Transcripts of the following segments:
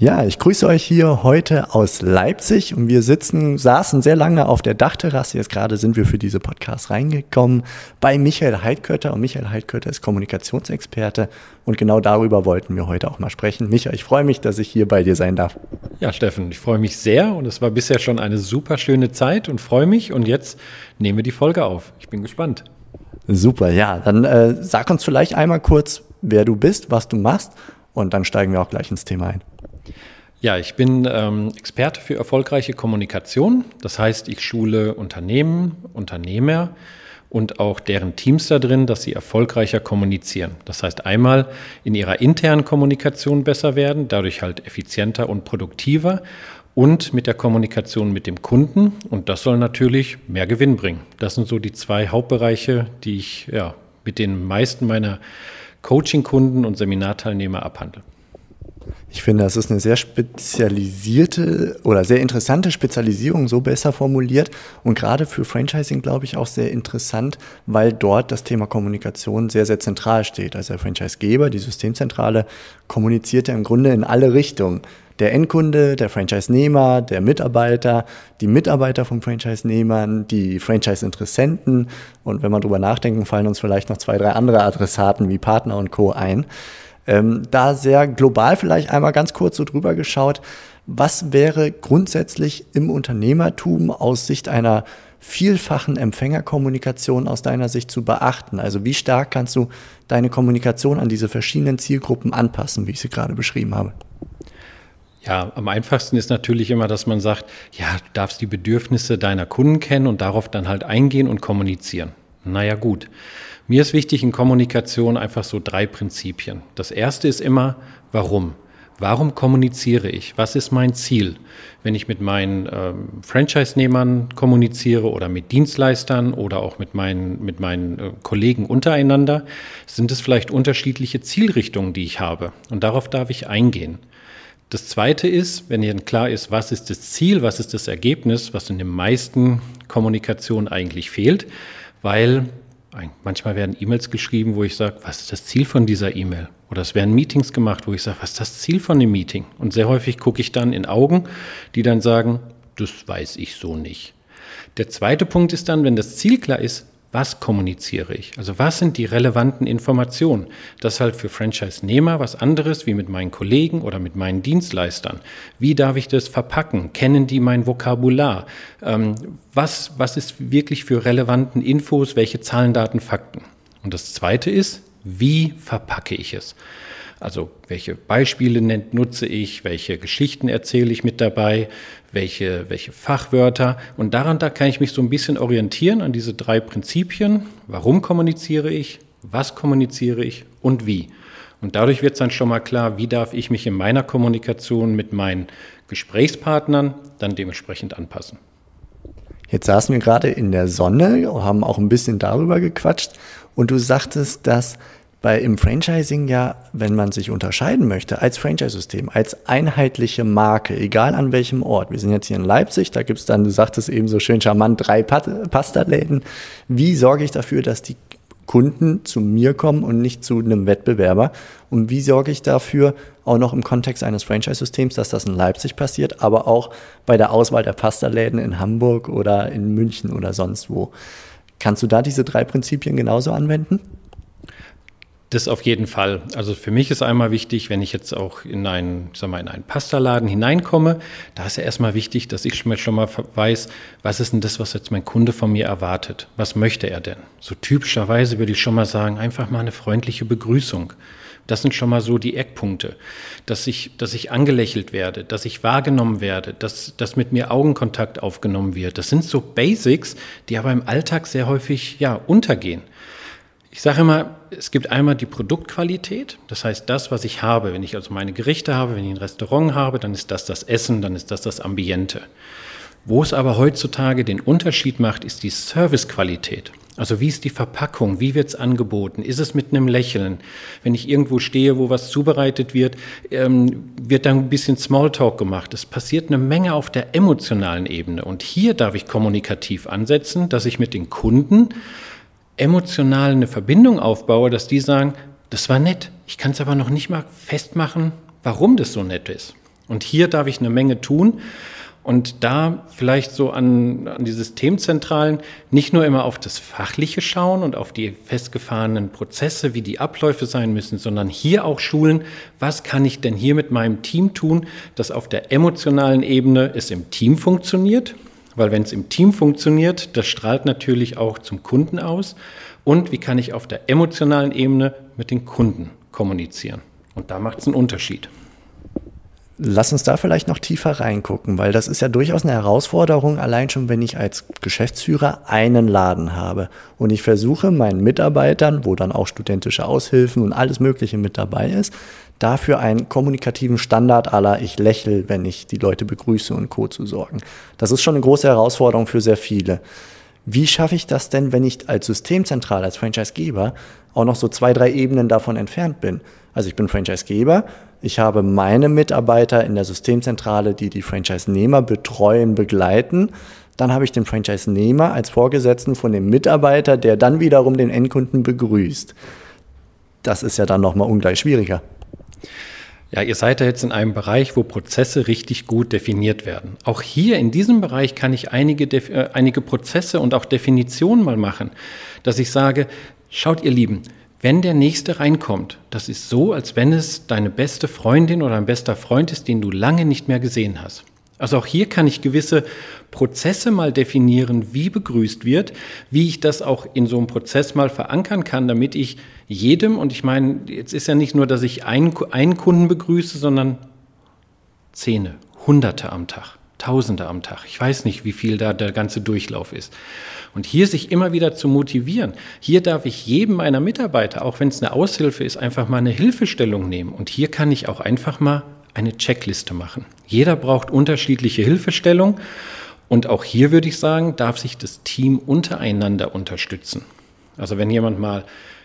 Ja, ich grüße euch hier heute aus Leipzig und wir sitzen, saßen sehr lange auf der Dachterrasse. Jetzt gerade sind wir für diese Podcast reingekommen bei Michael Heidkötter und Michael Heidkötter ist Kommunikationsexperte und genau darüber wollten wir heute auch mal sprechen. Michael, ich freue mich, dass ich hier bei dir sein darf. Ja, Steffen, ich freue mich sehr und es war bisher schon eine super schöne Zeit und freue mich und jetzt nehmen wir die Folge auf. Ich bin gespannt. Super, ja, dann äh, sag uns vielleicht einmal kurz, wer du bist, was du machst und dann steigen wir auch gleich ins Thema ein. Ja, ich bin ähm, Experte für erfolgreiche Kommunikation. Das heißt, ich schule Unternehmen, Unternehmer und auch deren Teams da drin, dass sie erfolgreicher kommunizieren. Das heißt, einmal in ihrer internen Kommunikation besser werden, dadurch halt effizienter und produktiver und mit der Kommunikation mit dem Kunden. Und das soll natürlich mehr Gewinn bringen. Das sind so die zwei Hauptbereiche, die ich ja, mit den meisten meiner Coaching-Kunden und Seminarteilnehmer abhandle. Ich finde, das ist eine sehr spezialisierte oder sehr interessante Spezialisierung, so besser formuliert. Und gerade für Franchising, glaube ich, auch sehr interessant, weil dort das Thema Kommunikation sehr, sehr zentral steht. Also der Franchisegeber, die Systemzentrale, kommuniziert ja im Grunde in alle Richtungen. Der Endkunde, der Franchise-Nehmer, der Mitarbeiter, die Mitarbeiter von Franchise-Nehmern, die Franchise-Interessenten. Und wenn man drüber nachdenken, fallen uns vielleicht noch zwei, drei andere Adressaten wie Partner und Co. ein. Ähm, da sehr global vielleicht einmal ganz kurz so drüber geschaut. Was wäre grundsätzlich im Unternehmertum aus Sicht einer vielfachen Empfängerkommunikation aus deiner Sicht zu beachten? Also wie stark kannst du deine Kommunikation an diese verschiedenen Zielgruppen anpassen, wie ich sie gerade beschrieben habe? Ja, am einfachsten ist natürlich immer, dass man sagt, ja, du darfst die Bedürfnisse deiner Kunden kennen und darauf dann halt eingehen und kommunizieren. Naja gut. Mir ist wichtig in Kommunikation einfach so drei Prinzipien. Das erste ist immer, warum? Warum kommuniziere ich? Was ist mein Ziel? Wenn ich mit meinen ähm, Franchise-Nehmern kommuniziere oder mit Dienstleistern oder auch mit meinen, mit meinen äh, Kollegen untereinander, sind es vielleicht unterschiedliche Zielrichtungen, die ich habe. Und darauf darf ich eingehen. Das zweite ist, wenn Ihnen klar ist, was ist das Ziel, was ist das Ergebnis, was in den meisten Kommunikationen eigentlich fehlt, weil Manchmal werden E-Mails geschrieben, wo ich sage, was ist das Ziel von dieser E-Mail? Oder es werden Meetings gemacht, wo ich sage, was ist das Ziel von dem Meeting? Und sehr häufig gucke ich dann in Augen, die dann sagen, das weiß ich so nicht. Der zweite Punkt ist dann, wenn das Ziel klar ist, was kommuniziere ich? Also was sind die relevanten Informationen? Das ist halt für Franchise-Nehmer was anderes wie mit meinen Kollegen oder mit meinen Dienstleistern. Wie darf ich das verpacken? Kennen die mein Vokabular? Ähm, was, was ist wirklich für relevanten Infos? Welche Zahlen, Daten, Fakten? Und das Zweite ist, wie verpacke ich es? Also welche Beispiele nutze ich, welche Geschichten erzähle ich mit dabei, welche, welche Fachwörter. Und daran da kann ich mich so ein bisschen orientieren an diese drei Prinzipien. Warum kommuniziere ich, was kommuniziere ich und wie. Und dadurch wird es dann schon mal klar, wie darf ich mich in meiner Kommunikation mit meinen Gesprächspartnern dann dementsprechend anpassen. Jetzt saßen wir gerade in der Sonne, haben auch ein bisschen darüber gequatscht und du sagtest, dass bei im Franchising ja, wenn man sich unterscheiden möchte als Franchise-System, als einheitliche Marke, egal an welchem Ort. Wir sind jetzt hier in Leipzig, da gibt's dann, du sagtest eben so schön charmant, drei Pasta-Läden. Wie sorge ich dafür, dass die Kunden zu mir kommen und nicht zu einem Wettbewerber? Und wie sorge ich dafür, auch noch im Kontext eines Franchise-Systems, dass das in Leipzig passiert, aber auch bei der Auswahl der Pasta-Läden in Hamburg oder in München oder sonst wo? Kannst du da diese drei Prinzipien genauso anwenden? Das auf jeden Fall. Also für mich ist einmal wichtig, wenn ich jetzt auch in einen, sag mal, in einen Pastaladen hineinkomme, da ist ja erstmal wichtig, dass ich schon mal weiß, was ist denn das, was jetzt mein Kunde von mir erwartet? Was möchte er denn? So typischerweise würde ich schon mal sagen, einfach mal eine freundliche Begrüßung. Das sind schon mal so die Eckpunkte, dass ich, dass ich angelächelt werde, dass ich wahrgenommen werde, dass, dass mit mir Augenkontakt aufgenommen wird. Das sind so Basics, die aber im Alltag sehr häufig ja untergehen. Ich sage immer, es gibt einmal die Produktqualität, das heißt das, was ich habe. Wenn ich also meine Gerichte habe, wenn ich ein Restaurant habe, dann ist das das Essen, dann ist das das Ambiente. Wo es aber heutzutage den Unterschied macht, ist die Servicequalität. Also wie ist die Verpackung? Wie wird es angeboten? Ist es mit einem Lächeln? Wenn ich irgendwo stehe, wo was zubereitet wird, ähm, wird dann ein bisschen Smalltalk gemacht. Es passiert eine Menge auf der emotionalen Ebene. Und hier darf ich kommunikativ ansetzen, dass ich mit den Kunden emotional eine Verbindung aufbaue, dass die sagen, das war nett. Ich kann es aber noch nicht mal festmachen, warum das so nett ist. Und hier darf ich eine Menge tun. Und da vielleicht so an, an die Systemzentralen nicht nur immer auf das Fachliche schauen und auf die festgefahrenen Prozesse, wie die Abläufe sein müssen, sondern hier auch schulen, was kann ich denn hier mit meinem Team tun, dass auf der emotionalen Ebene es im Team funktioniert. Weil wenn es im Team funktioniert, das strahlt natürlich auch zum Kunden aus. Und wie kann ich auf der emotionalen Ebene mit den Kunden kommunizieren? Und da macht es einen Unterschied. Lass uns da vielleicht noch tiefer reingucken, weil das ist ja durchaus eine Herausforderung, allein schon wenn ich als Geschäftsführer einen Laden habe und ich versuche meinen Mitarbeitern, wo dann auch studentische Aushilfen und alles Mögliche mit dabei ist, dafür einen kommunikativen Standard aller ich lächle, wenn ich die Leute begrüße und Co. zu sorgen. Das ist schon eine große Herausforderung für sehr viele. Wie schaffe ich das denn, wenn ich als Systemzentral, als Franchisegeber auch noch so zwei, drei Ebenen davon entfernt bin? Also ich bin Franchisegeber, ich habe meine Mitarbeiter in der Systemzentrale, die die Franchise-Nehmer betreuen, begleiten. Dann habe ich den Franchise-Nehmer als Vorgesetzten von dem Mitarbeiter, der dann wiederum den Endkunden begrüßt. Das ist ja dann nochmal ungleich schwieriger. Ja, ihr seid ja jetzt in einem Bereich, wo Prozesse richtig gut definiert werden. Auch hier in diesem Bereich kann ich einige, äh, einige Prozesse und auch Definitionen mal machen, dass ich sage, schaut ihr Lieben, wenn der Nächste reinkommt, das ist so, als wenn es deine beste Freundin oder ein bester Freund ist, den du lange nicht mehr gesehen hast. Also auch hier kann ich gewisse Prozesse mal definieren, wie begrüßt wird, wie ich das auch in so einem Prozess mal verankern kann, damit ich jedem, und ich meine, jetzt ist ja nicht nur, dass ich einen, einen Kunden begrüße, sondern Zehne, Hunderte am Tag. Tausende am Tag. Ich weiß nicht, wie viel da der ganze Durchlauf ist. Und hier sich immer wieder zu motivieren. Hier darf ich jedem meiner Mitarbeiter, auch wenn es eine Aushilfe ist, einfach mal eine Hilfestellung nehmen. Und hier kann ich auch einfach mal eine Checkliste machen. Jeder braucht unterschiedliche Hilfestellung. Und auch hier würde ich sagen, darf sich das Team untereinander unterstützen. Also wenn jemand mal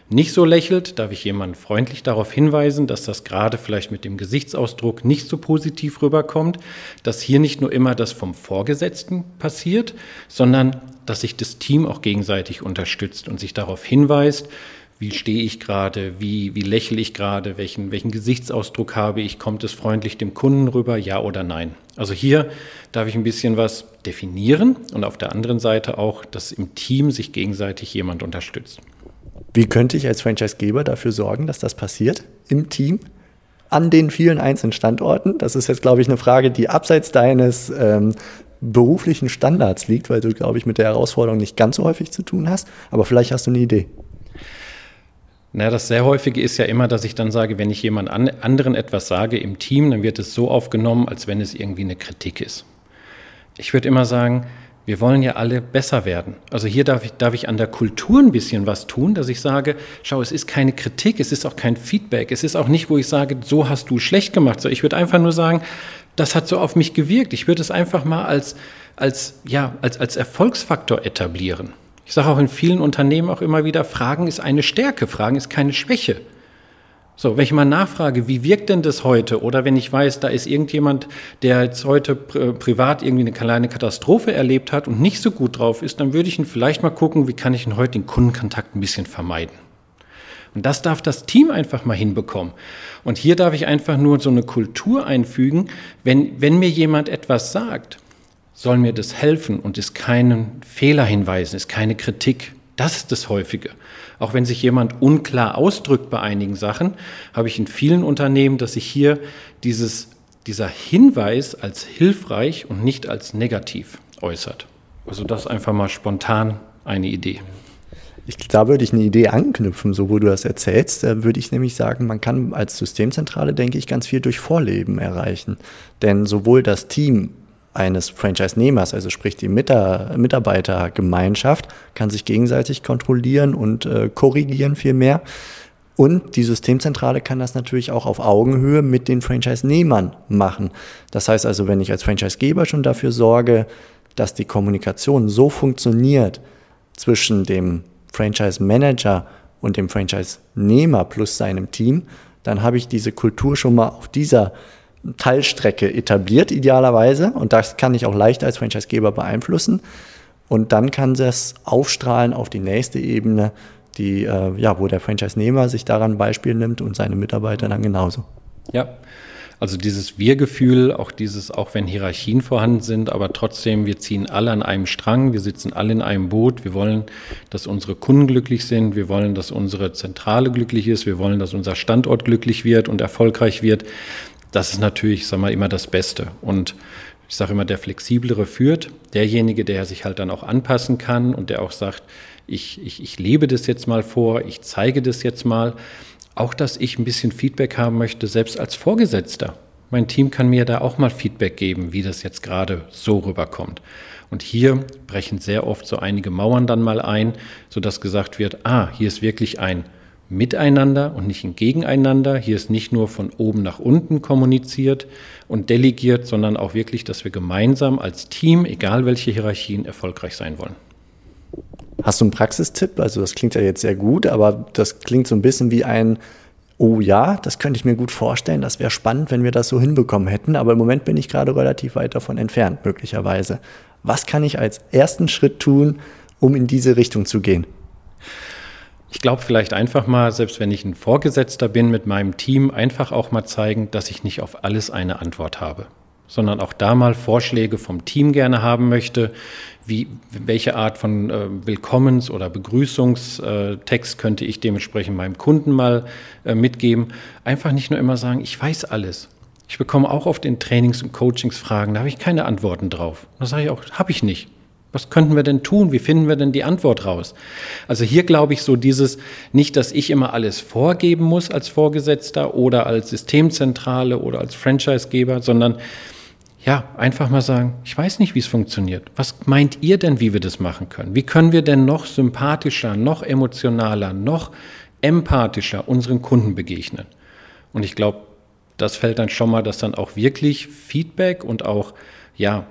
nicht so lächelt, darf ich jemanden freundlich darauf hinweisen, dass das gerade vielleicht mit dem Gesichtsausdruck nicht so positiv rüberkommt, dass hier nicht nur immer das vom Vorgesetzten passiert, sondern dass sich das Team auch gegenseitig unterstützt und sich darauf hinweist, wie stehe ich gerade, wie, wie lächle ich gerade, welchen, welchen Gesichtsausdruck habe ich, kommt es freundlich dem Kunden rüber, ja oder nein. Also hier darf ich ein bisschen was definieren und auf der anderen Seite auch, dass im Team sich gegenseitig jemand unterstützt. Wie könnte ich als Franchisegeber dafür sorgen, dass das passiert im Team? An den vielen einzelnen Standorten? Das ist jetzt, glaube ich, eine Frage, die abseits deines ähm, beruflichen Standards liegt, weil du, glaube ich, mit der Herausforderung nicht ganz so häufig zu tun hast. Aber vielleicht hast du eine Idee. Na, das sehr häufige ist ja immer, dass ich dann sage, wenn ich jemand an, anderen etwas sage im Team, dann wird es so aufgenommen, als wenn es irgendwie eine Kritik ist. Ich würde immer sagen, wir wollen ja alle besser werden. Also hier darf ich, darf ich an der Kultur ein bisschen was tun, dass ich sage, schau, es ist keine Kritik, es ist auch kein Feedback, es ist auch nicht, wo ich sage, so hast du schlecht gemacht. So, ich würde einfach nur sagen, das hat so auf mich gewirkt. Ich würde es einfach mal als, als, ja, als, als Erfolgsfaktor etablieren. Ich sage auch in vielen Unternehmen auch immer wieder, Fragen ist eine Stärke, Fragen ist keine Schwäche. So, wenn ich mal nachfrage, wie wirkt denn das heute? Oder wenn ich weiß, da ist irgendjemand, der jetzt heute pri privat irgendwie eine kleine Katastrophe erlebt hat und nicht so gut drauf ist, dann würde ich ihn vielleicht mal gucken, wie kann ich ihn heute den Kundenkontakt ein bisschen vermeiden. Und das darf das Team einfach mal hinbekommen. Und hier darf ich einfach nur so eine Kultur einfügen, wenn, wenn mir jemand etwas sagt, soll mir das helfen und ist keinen Fehler hinweisen, ist keine Kritik. Das ist das Häufige. Auch wenn sich jemand unklar ausdrückt bei einigen Sachen, habe ich in vielen Unternehmen, dass sich hier dieses, dieser Hinweis als hilfreich und nicht als negativ äußert. Also das einfach mal spontan eine Idee. Ich, da würde ich eine Idee anknüpfen, so wo du das erzählst, da würde ich nämlich sagen, man kann als Systemzentrale, denke ich, ganz viel durch Vorleben erreichen. Denn sowohl das Team eines Franchise-Nehmers, also sprich die Mitarbeitergemeinschaft, kann sich gegenseitig kontrollieren und äh, korrigieren vielmehr. Und die Systemzentrale kann das natürlich auch auf Augenhöhe mit den Franchise-Nehmern machen. Das heißt also, wenn ich als Franchise-Geber schon dafür sorge, dass die Kommunikation so funktioniert zwischen dem Franchise Manager und dem Franchise-Nehmer plus seinem Team, dann habe ich diese Kultur schon mal auf dieser Teilstrecke etabliert, idealerweise. Und das kann ich auch leicht als Franchisegeber beeinflussen. Und dann kann das aufstrahlen auf die nächste Ebene, die, äh, ja, wo der Franchise-Nehmer sich daran Beispiel nimmt und seine Mitarbeiter dann genauso. Ja, also dieses Wir-Gefühl, auch dieses, auch wenn Hierarchien vorhanden sind, aber trotzdem, wir ziehen alle an einem Strang, wir sitzen alle in einem Boot, wir wollen, dass unsere Kunden glücklich sind, wir wollen, dass unsere Zentrale glücklich ist, wir wollen, dass unser Standort glücklich wird und erfolgreich wird. Das ist natürlich, sag mal, immer das Beste. Und ich sage immer, der Flexiblere führt, derjenige, der sich halt dann auch anpassen kann und der auch sagt, ich, ich, ich lebe das jetzt mal vor, ich zeige das jetzt mal. Auch, dass ich ein bisschen Feedback haben möchte, selbst als Vorgesetzter. Mein Team kann mir da auch mal Feedback geben, wie das jetzt gerade so rüberkommt. Und hier brechen sehr oft so einige Mauern dann mal ein, sodass gesagt wird, ah, hier ist wirklich ein Miteinander und nicht ein Gegeneinander. Hier ist nicht nur von oben nach unten kommuniziert und delegiert, sondern auch wirklich, dass wir gemeinsam als Team, egal welche Hierarchien, erfolgreich sein wollen. Hast du einen Praxistipp? Also das klingt ja jetzt sehr gut, aber das klingt so ein bisschen wie ein, oh ja, das könnte ich mir gut vorstellen, das wäre spannend, wenn wir das so hinbekommen hätten, aber im Moment bin ich gerade relativ weit davon entfernt, möglicherweise. Was kann ich als ersten Schritt tun, um in diese Richtung zu gehen? Ich glaube vielleicht einfach mal, selbst wenn ich ein Vorgesetzter bin mit meinem Team, einfach auch mal zeigen, dass ich nicht auf alles eine Antwort habe sondern auch da mal Vorschläge vom Team gerne haben möchte, wie, welche Art von äh, Willkommens- oder Begrüßungstext könnte ich dementsprechend meinem Kunden mal äh, mitgeben. Einfach nicht nur immer sagen, ich weiß alles. Ich bekomme auch oft in Trainings und Coachings Fragen, da habe ich keine Antworten drauf. Da sage ich auch, habe ich nicht. Was könnten wir denn tun? Wie finden wir denn die Antwort raus? Also hier glaube ich so dieses, nicht, dass ich immer alles vorgeben muss als Vorgesetzter oder als Systemzentrale oder als Franchisegeber, sondern ja, einfach mal sagen, ich weiß nicht, wie es funktioniert. Was meint ihr denn, wie wir das machen können? Wie können wir denn noch sympathischer, noch emotionaler, noch empathischer unseren Kunden begegnen? Und ich glaube, das fällt dann schon mal, dass dann auch wirklich Feedback und auch, ja,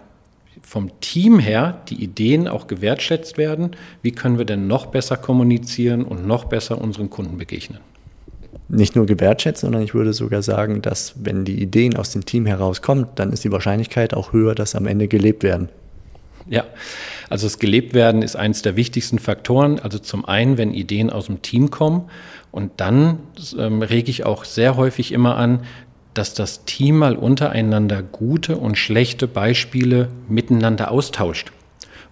vom Team her die Ideen auch gewertschätzt werden. Wie können wir denn noch besser kommunizieren und noch besser unseren Kunden begegnen? nicht nur gewertschätzt, sondern ich würde sogar sagen, dass wenn die Ideen aus dem Team herauskommen, dann ist die Wahrscheinlichkeit auch höher, dass am Ende gelebt werden. Ja, also das gelebt werden ist eines der wichtigsten Faktoren. Also zum einen, wenn Ideen aus dem Team kommen und dann ähm, rege ich auch sehr häufig immer an, dass das Team mal untereinander gute und schlechte Beispiele miteinander austauscht.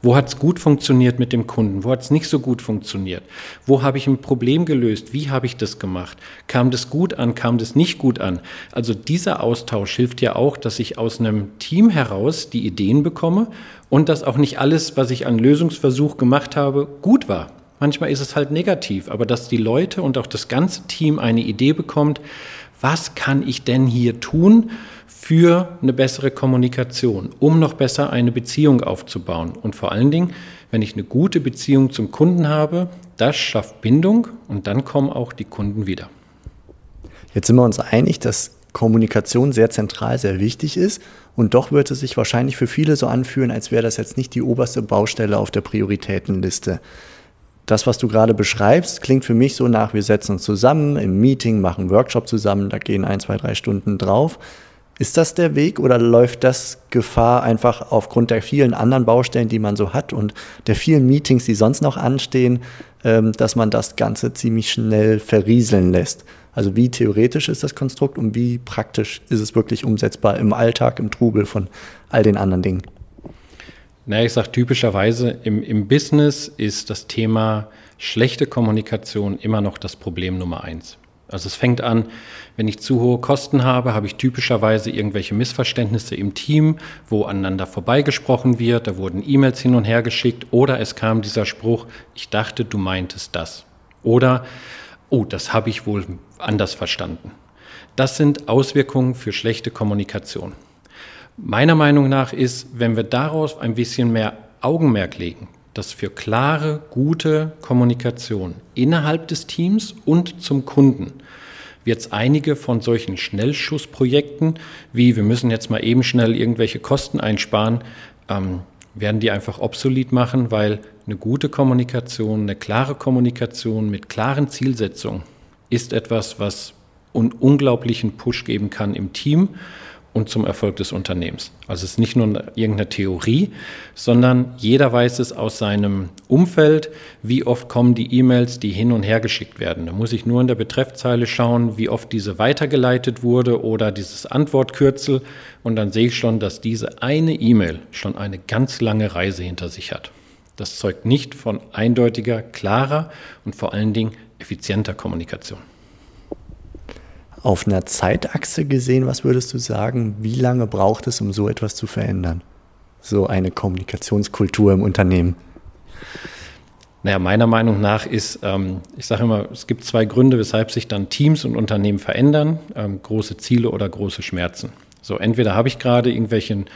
Wo hat es gut funktioniert mit dem Kunden? Wo hat es nicht so gut funktioniert? Wo habe ich ein Problem gelöst? Wie habe ich das gemacht? Kam das gut an? Kam das nicht gut an? Also dieser Austausch hilft ja auch, dass ich aus einem Team heraus die Ideen bekomme und dass auch nicht alles, was ich an Lösungsversuch gemacht habe, gut war. Manchmal ist es halt negativ, aber dass die Leute und auch das ganze Team eine Idee bekommt, was kann ich denn hier tun, für eine bessere Kommunikation, um noch besser eine Beziehung aufzubauen. Und vor allen Dingen, wenn ich eine gute Beziehung zum Kunden habe, das schafft Bindung und dann kommen auch die Kunden wieder. Jetzt sind wir uns einig, dass Kommunikation sehr zentral, sehr wichtig ist. Und doch wird es sich wahrscheinlich für viele so anfühlen, als wäre das jetzt nicht die oberste Baustelle auf der Prioritätenliste. Das, was du gerade beschreibst, klingt für mich so nach, wir setzen uns zusammen im Meeting, machen Workshop zusammen, da gehen ein, zwei, drei Stunden drauf. Ist das der Weg oder läuft das Gefahr einfach aufgrund der vielen anderen Baustellen, die man so hat und der vielen Meetings, die sonst noch anstehen, ähm, dass man das Ganze ziemlich schnell verrieseln lässt? Also wie theoretisch ist das Konstrukt und wie praktisch ist es wirklich umsetzbar im Alltag, im Trubel von all den anderen Dingen? Na, ich sage typischerweise, im, im Business ist das Thema schlechte Kommunikation immer noch das Problem Nummer eins. Also es fängt an, wenn ich zu hohe Kosten habe, habe ich typischerweise irgendwelche Missverständnisse im Team, wo aneinander vorbeigesprochen wird, da wurden E-Mails hin und her geschickt oder es kam dieser Spruch, ich dachte, du meintest das. Oder, oh, das habe ich wohl anders verstanden. Das sind Auswirkungen für schlechte Kommunikation. Meiner Meinung nach ist, wenn wir daraus ein bisschen mehr Augenmerk legen, dass für klare, gute Kommunikation innerhalb des Teams und zum Kunden es einige von solchen Schnellschussprojekten, wie wir müssen jetzt mal eben schnell irgendwelche Kosten einsparen, ähm, werden die einfach obsolet machen, weil eine gute Kommunikation, eine klare Kommunikation mit klaren Zielsetzungen ist etwas, was einen unglaublichen Push geben kann im Team und zum Erfolg des Unternehmens. Also es ist nicht nur irgendeine Theorie, sondern jeder weiß es aus seinem Umfeld, wie oft kommen die E-Mails, die hin und her geschickt werden. Da muss ich nur in der Betreffzeile schauen, wie oft diese weitergeleitet wurde oder dieses Antwortkürzel und dann sehe ich schon, dass diese eine E-Mail schon eine ganz lange Reise hinter sich hat. Das zeugt nicht von eindeutiger, klarer und vor allen Dingen effizienter Kommunikation. Auf einer Zeitachse gesehen, was würdest du sagen, wie lange braucht es, um so etwas zu verändern? So eine Kommunikationskultur im Unternehmen. Naja, meiner Meinung nach ist, ähm, ich sage immer, es gibt zwei Gründe, weshalb sich dann Teams und Unternehmen verändern, ähm, große Ziele oder große Schmerzen. So, entweder habe ich gerade irgendwelchen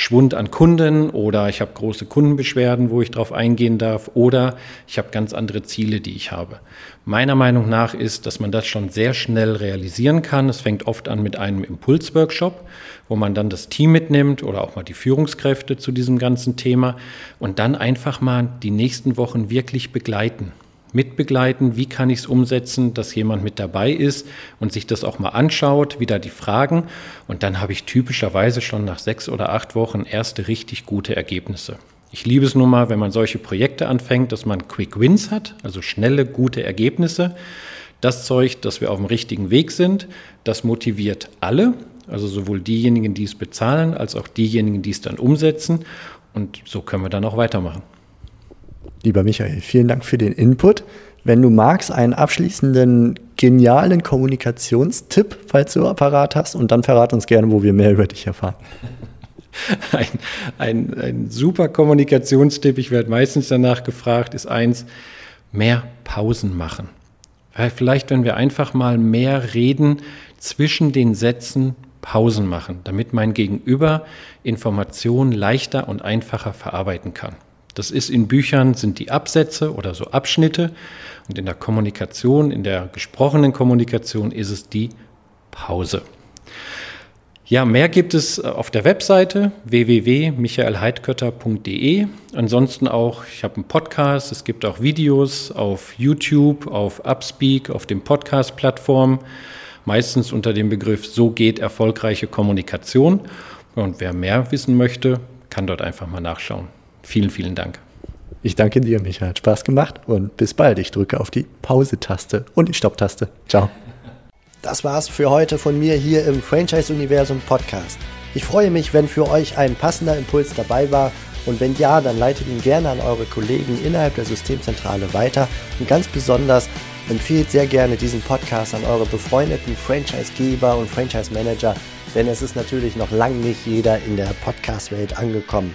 Schwund an Kunden oder ich habe große Kundenbeschwerden, wo ich drauf eingehen darf oder ich habe ganz andere Ziele, die ich habe. Meiner Meinung nach ist, dass man das schon sehr schnell realisieren kann. Es fängt oft an mit einem Impulsworkshop, wo man dann das Team mitnimmt oder auch mal die Führungskräfte zu diesem ganzen Thema und dann einfach mal die nächsten Wochen wirklich begleiten mitbegleiten, wie kann ich es umsetzen, dass jemand mit dabei ist und sich das auch mal anschaut, wieder die Fragen. Und dann habe ich typischerweise schon nach sechs oder acht Wochen erste richtig gute Ergebnisse. Ich liebe es nun mal, wenn man solche Projekte anfängt, dass man Quick Wins hat, also schnelle, gute Ergebnisse. Das zeugt, dass wir auf dem richtigen Weg sind. Das motiviert alle, also sowohl diejenigen, die es bezahlen, als auch diejenigen, die es dann umsetzen. Und so können wir dann auch weitermachen. Lieber Michael, vielen Dank für den Input. Wenn du magst, einen abschließenden, genialen Kommunikationstipp, falls du Apparat hast, und dann verrat uns gerne, wo wir mehr über dich erfahren. Ein, ein, ein super Kommunikationstipp, ich werde meistens danach gefragt, ist eins, mehr Pausen machen. Vielleicht, wenn wir einfach mal mehr reden, zwischen den Sätzen Pausen machen, damit mein Gegenüber Informationen leichter und einfacher verarbeiten kann. Das ist in Büchern, sind die Absätze oder so Abschnitte. Und in der Kommunikation, in der gesprochenen Kommunikation ist es die Pause. Ja, mehr gibt es äh, auf der Webseite www.michaelheidkötter.de. Ansonsten auch, ich habe einen Podcast, es gibt auch Videos auf YouTube, auf Upspeak, auf den Podcast-Plattformen, meistens unter dem Begriff So geht erfolgreiche Kommunikation. Und wer mehr wissen möchte, kann dort einfach mal nachschauen. Vielen, vielen Dank. Ich danke dir, Michael. Hat Spaß gemacht und bis bald. Ich drücke auf die Pause-Taste und die Stopp-Taste. Ciao. Das war's für heute von mir hier im Franchise-Universum Podcast. Ich freue mich, wenn für euch ein passender Impuls dabei war und wenn ja, dann leitet ihn gerne an eure Kollegen innerhalb der Systemzentrale weiter und ganz besonders empfehlt sehr gerne diesen Podcast an eure befreundeten Franchise-Geber und Franchise-Manager, denn es ist natürlich noch lang nicht jeder in der Podcast-Welt angekommen.